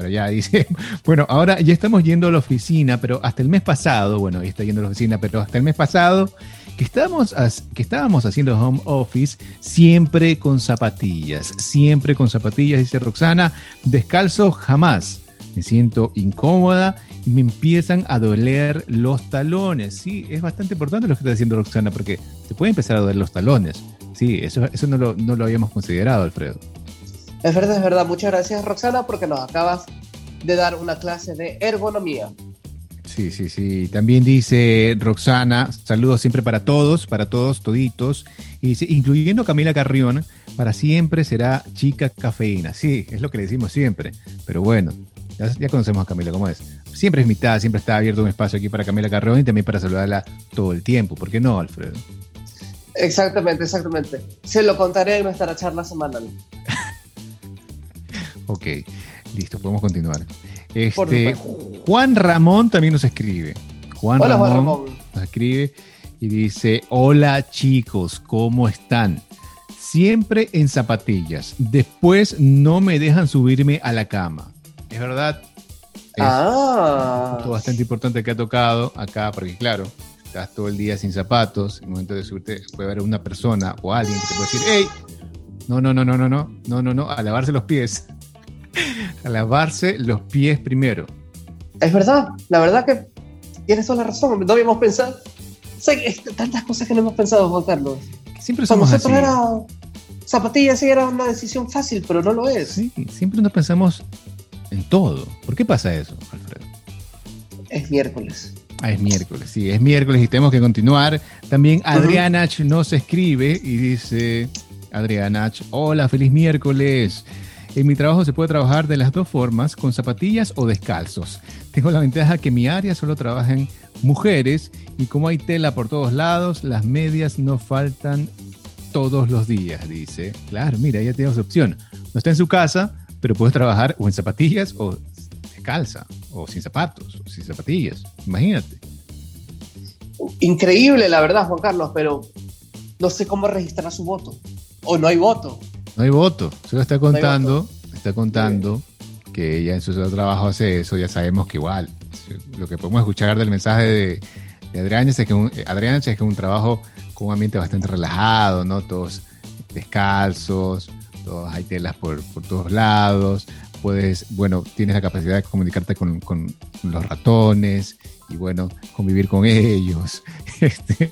pero ya <laughs> dice, bueno, ahora ya estamos yendo a la oficina, pero hasta el mes pasado, bueno, ya está yendo a la oficina, pero hasta el mes pasado, que estábamos, que estábamos haciendo home office siempre con zapatillas, siempre con zapatillas, dice Roxana, descalzo jamás. Me siento incómoda y me empiezan a doler los talones. Sí, es bastante importante lo que está diciendo Roxana, porque te puede empezar a doler los talones. Sí, eso, eso no, lo, no lo habíamos considerado, Alfredo. Es verdad, es verdad. Muchas gracias, Roxana, porque nos acabas de dar una clase de ergonomía. Sí, sí, sí. También dice Roxana, saludos siempre para todos, para todos, toditos. Y dice, incluyendo Camila Carrión, para siempre será chica cafeína. Sí, es lo que le decimos siempre. Pero bueno, ya, conocemos a Camila cómo es. Siempre es mitad, siempre está abierto un espacio aquí para Camila Carrión y también para saludarla todo el tiempo. ¿Por qué no, Alfredo? Exactamente, exactamente. Se lo contaré en nuestra charla semanal. <laughs> Ok, listo, podemos continuar. Este, Juan Ramón también nos escribe. Juan, Ramón, nos escribe y dice, hola chicos, ¿cómo están? Siempre en zapatillas. Después no me dejan subirme a la cama. Es verdad. Es ah. un bastante importante que ha tocado acá, porque claro, estás todo el día sin zapatos. En el momento de subirte puede haber una persona o alguien que te puede decir, hey, no, no, no, no, no, no, no, no, no, a lavarse los pies <laughs> a lavarse los pies primero. Es verdad, la verdad que tienes toda la razón, no habíamos pensado. tantas cosas que no hemos pensado, Juan Carlos. siempre somos nosotros era zapatillas sí era una decisión fácil, pero no lo es. Sí, siempre nos pensamos en todo. ¿Por qué pasa eso, Alfredo? Es miércoles. Ah, es miércoles, sí, es miércoles y tenemos que continuar. También Adriana H nos escribe y dice, Adriana hola, feliz miércoles. En mi trabajo se puede trabajar de las dos formas, con zapatillas o descalzos. Tengo la ventaja que mi área solo trabajan mujeres y como hay tela por todos lados, las medias no faltan todos los días, dice. Claro, mira, ya tienes opción. No está en su casa, pero puede trabajar o en zapatillas o descalza, o sin zapatos, o sin zapatillas. Imagínate. Increíble, la verdad, Juan Carlos, pero no sé cómo registrar su voto. O no hay voto. No hay voto. Solo está contando, está contando que ella en su trabajo hace eso. Ya sabemos que igual. Lo que podemos escuchar del mensaje de, de Adrián es que un, Adrián es que un trabajo con un ambiente bastante relajado, ¿no? Todos descalzos, todos hay telas por, por todos lados. Puedes, bueno, tienes la capacidad de comunicarte con, con los ratones y bueno, convivir con ellos, <laughs> este,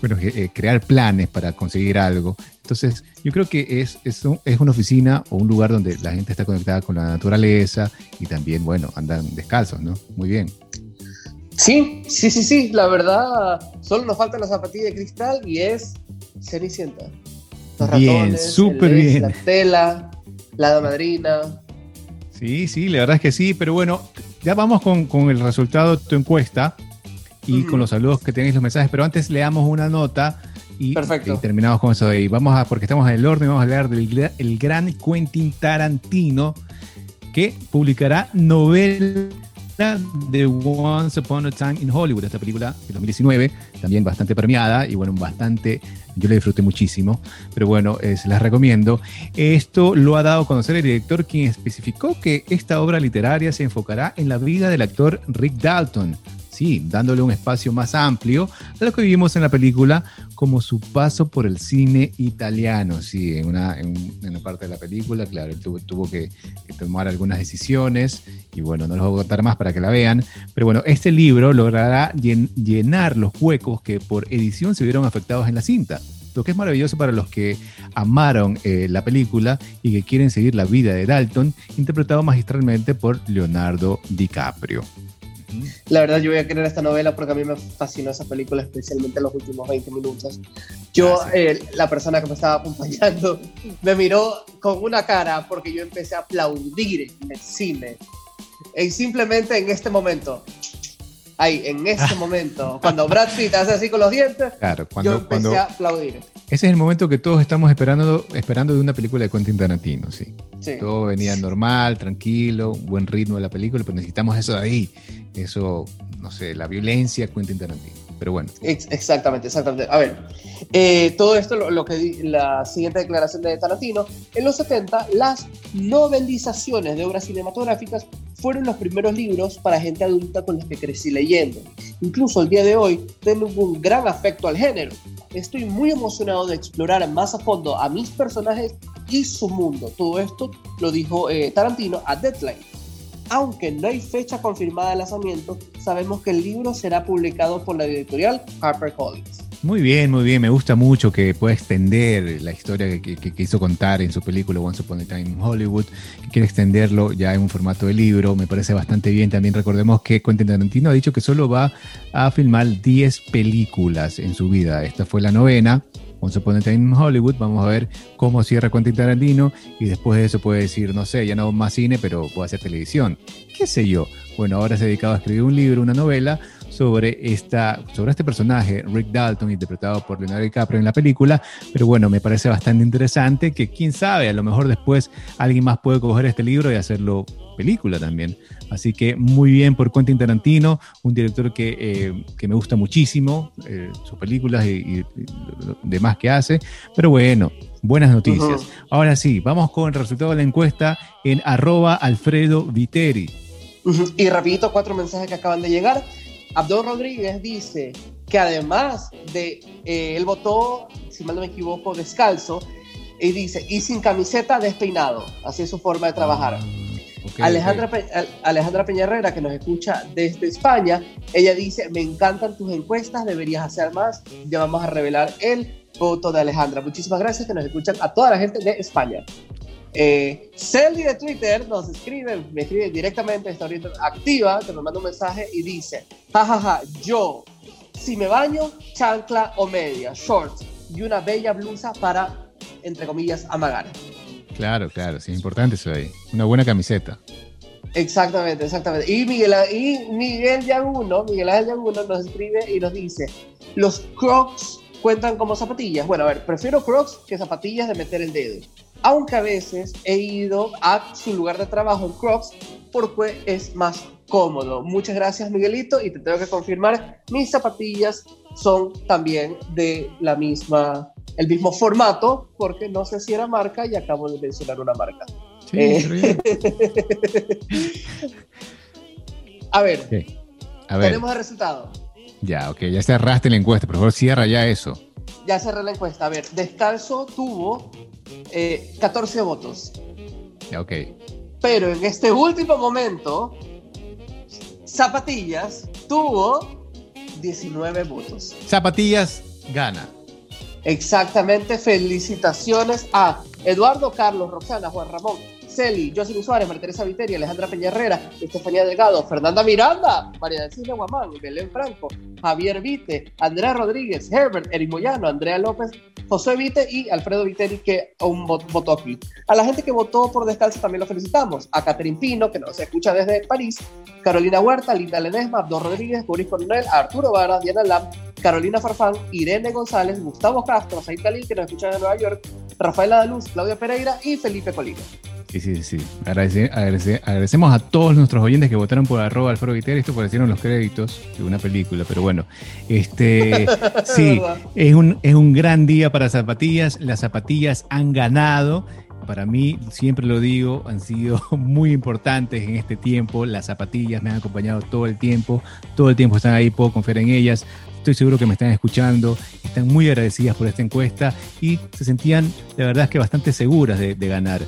bueno, eh, crear planes para conseguir algo. Entonces, yo creo que es, es, es, una oficina o un lugar donde la gente está conectada con la naturaleza y también, bueno, andan descalzos, ¿no? Muy bien. Sí, sí, sí, sí, la verdad, solo nos falta la zapatilla de cristal y es Cenicienta. Los bien, súper bien. La tela, la madrina. Sí, sí, la verdad es que sí, pero bueno, ya vamos con, con el resultado de tu encuesta y con los saludos que tenéis los mensajes, pero antes leamos una nota y, terminamos con eso de ahí. Vamos a, porque estamos en el orden, vamos a hablar del el gran Quentin Tarantino. que publicará novela de Once Upon a Time in Hollywood, esta película de 2019, también bastante premiada y bueno, bastante, yo la disfruté muchísimo, pero bueno, eh, se las recomiendo. Esto lo ha dado a conocer el director quien especificó que esta obra literaria se enfocará en la vida del actor Rick Dalton, sí, dándole un espacio más amplio a lo que vivimos en la película, como su paso por el cine italiano. Sí, en una, en, una parte de la película, claro, él tuvo, tuvo que, tomar algunas decisiones y bueno, no los voy a contar más para que la vean, pero bueno, este libro logrará llenar los huecos que por edición se vieron afectados en la cinta lo que es maravilloso para los que amaron eh, la película y que quieren seguir la vida de Dalton, interpretado magistralmente por Leonardo DiCaprio. La verdad, yo voy a querer esta novela porque a mí me fascinó esa película, especialmente los últimos 20 minutos. Yo, eh, la persona que me estaba acompañando, me miró con una cara porque yo empecé a aplaudir en el cine. Y simplemente en este momento, ahí, en este <laughs> momento, cuando Brad Pitt hace así con los dientes, yo empecé a aplaudir. Ese es el momento que todos estamos esperando, esperando de una película de Quentin Tarantino, sí. sí. Todo venía normal, tranquilo, buen ritmo de la película, pero necesitamos eso de ahí. Eso, no sé, la violencia, Quentin Tarantino. Pero bueno. Exactamente, exactamente. A ver, eh, todo esto, lo, lo, que la siguiente declaración de Tarantino, en los 70, las novelizaciones de obras cinematográficas fueron los primeros libros para gente adulta con los que crecí leyendo. Incluso el día de hoy tengo un gran afecto al género. Estoy muy emocionado de explorar más a fondo a mis personajes y su mundo. Todo esto lo dijo eh, Tarantino a Deadline. Aunque no hay fecha confirmada de lanzamiento, sabemos que el libro será publicado por la editorial HarperCollins. Muy bien, muy bien. Me gusta mucho que pueda extender la historia que, quiso contar en su película Once Upon a Time in Hollywood, que quiere extenderlo ya en un formato de libro. Me parece bastante bien. También recordemos que Quentin Tarantino ha dicho que solo va a filmar 10 películas en su vida. Esta fue la novena. Once Upon a Time in Hollywood. Vamos a ver cómo cierra Quentin Tarantino y después de eso puede decir, no sé, ya no más cine, pero puedo hacer televisión. ¿Qué sé yo? Bueno, ahora se ha dedicado a escribir un libro, una novela sobre, esta, sobre este personaje, Rick Dalton, interpretado por Leonardo DiCaprio en la película. Pero bueno, me parece bastante interesante que quién sabe, a lo mejor después alguien más puede coger este libro y hacerlo película también. Así que muy bien por Quentin Tarantino, un director que, eh, que me gusta muchísimo, eh, sus películas y, lo demás que hace. Pero bueno, buenas noticias. Ahora sí, vamos con el resultado de la encuesta en arroba Alfredo Viteri. Y rapidito cuatro mensajes que acaban de llegar. Abdul Rodríguez dice que además de, eh, él votó, si mal no me equivoco, descalzo, y dice, y sin camiseta despeinado, así es su forma de trabajar. Ah, Alejandra, Alejandra Peñarrera, que nos escucha desde España, ella dice, me encantan tus encuestas, deberías hacer más, ya vamos a revelar el voto de Alejandra. Muchísimas gracias que nos escuchan a toda la gente de España. Eh, de Twitter nos escribe, me escribe directamente, está ahorita activa, que me manda un mensaje y dice, jajaja, yo, si me baño, chancla o media, shorts y una bella blusa para, entre comillas, amagar. Claro, claro, sí, es importante eso ahí. Una buena camiseta. Exactamente, exactamente. Y Miguel, y Miguel Yaguno, Miguel Ángel Yaguno nos escribe y nos dice, los crocs cuentan como zapatillas. Bueno, a ver, prefiero crocs que zapatillas de meter el dedo aunque a veces he ido a su lugar de trabajo en Crocs porque es más cómodo. Muchas gracias Miguelito y te tengo que confirmar, mis zapatillas son también de la misma, el mismo formato porque no sé si era marca y acabo de mencionar una marca. Eh, <laughs> a, ver, a ver, tenemos el resultado. Ya, ok, ya cerraste la encuesta, por favor cierra ya eso. Ya cerré la encuesta. A ver, Descalzo tuvo 14 eh, votos. Ok. Pero en este último momento, Zapatillas tuvo 19 votos. Zapatillas gana. Exactamente, felicitaciones a Eduardo Carlos, Roxana, Juan Ramón, Celi, Jocelyn Suárez, María Teresa Viteri, Alejandra Peñarrera, Estefanía Delgado, Fernanda Miranda, María Cine Guamán, Belén Franco, Javier Vite, Andrea Rodríguez, Herbert, Eric Moyano, Andrea López, José Vite y Alfredo Viteri, que aún votó aquí. A la gente que votó por descanso también lo felicitamos. A Catherine Pino, que nos escucha desde París, Carolina Huerta, Linda Ledesma, Abdor Rodríguez, Boris Coronel, Arturo Vara, Diana Lam, Carolina Farfán, Irene González, Gustavo Castro, Said Cali, que nos escucha de Nueva York, Rafaela Daluz, Claudia Pereira y Felipe Colino. Sí, sí, sí. agradecemos a todos nuestros oyentes que votaron por arroba Alfaro Viter. Esto parecieron los créditos de una película, pero bueno. Este, <laughs> sí, es un, es un gran día para zapatillas. Las zapatillas han ganado. Para mí, siempre lo digo, han sido <laughs> muy importantes en este tiempo. Las zapatillas me han acompañado todo el tiempo. Todo el tiempo están ahí, puedo confiar en ellas. Estoy seguro que me están escuchando, están muy agradecidas por esta encuesta y se sentían, de verdad, que bastante seguras de, de ganar.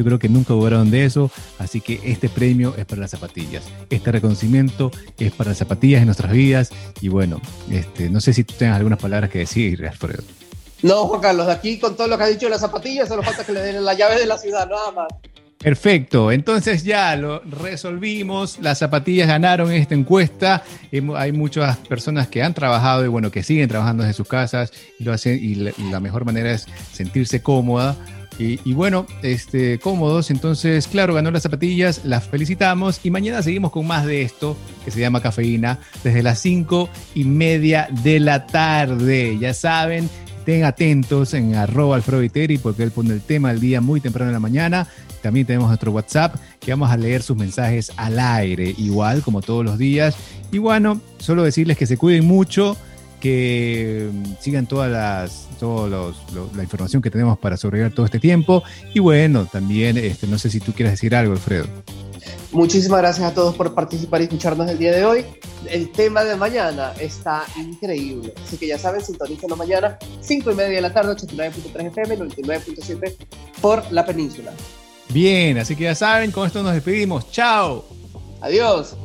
Yo creo que nunca dudaron de eso, así que este premio es para las zapatillas. Este reconocimiento es para las zapatillas en nuestras vidas. Y bueno, este, no sé si tú tengas algunas palabras que decir, Alfredo. No, Juan Carlos, de aquí con todo lo que ha dicho de las zapatillas, solo falta que le den la llave de la ciudad, nada más. Perfecto, entonces ya lo resolvimos, las zapatillas ganaron esta encuesta, hay muchas personas que han trabajado y bueno, que siguen trabajando desde sus casas y lo hacen y la mejor manera es sentirse cómoda y, bueno, este, cómodos. Entonces, claro, ganó las zapatillas, las felicitamos y mañana seguimos con más de esto que se llama cafeína desde las cinco y media de la tarde. Ya saben, estén atentos en arroba alfrediteri porque él pone el tema del día muy temprano en la mañana. También tenemos nuestro WhatsApp que vamos a leer sus mensajes al aire, igual como todos los días. Y bueno, solo decirles que se cuiden mucho que mm, sigan todas las, toda la información que tenemos para sobrevivir todo este tiempo. Y bueno, también, este, no sé si tú quieres decir algo, Alfredo. Muchísimas gracias a todos por participar y escucharnos el día de hoy. El tema de mañana está increíble. Así que ya saben, sintonícenos mañana, 5 y media de la tarde, 89.3 FM, 99.7 por la península. Bien, así que ya saben, con esto nos despedimos. ¡Chao! Adiós.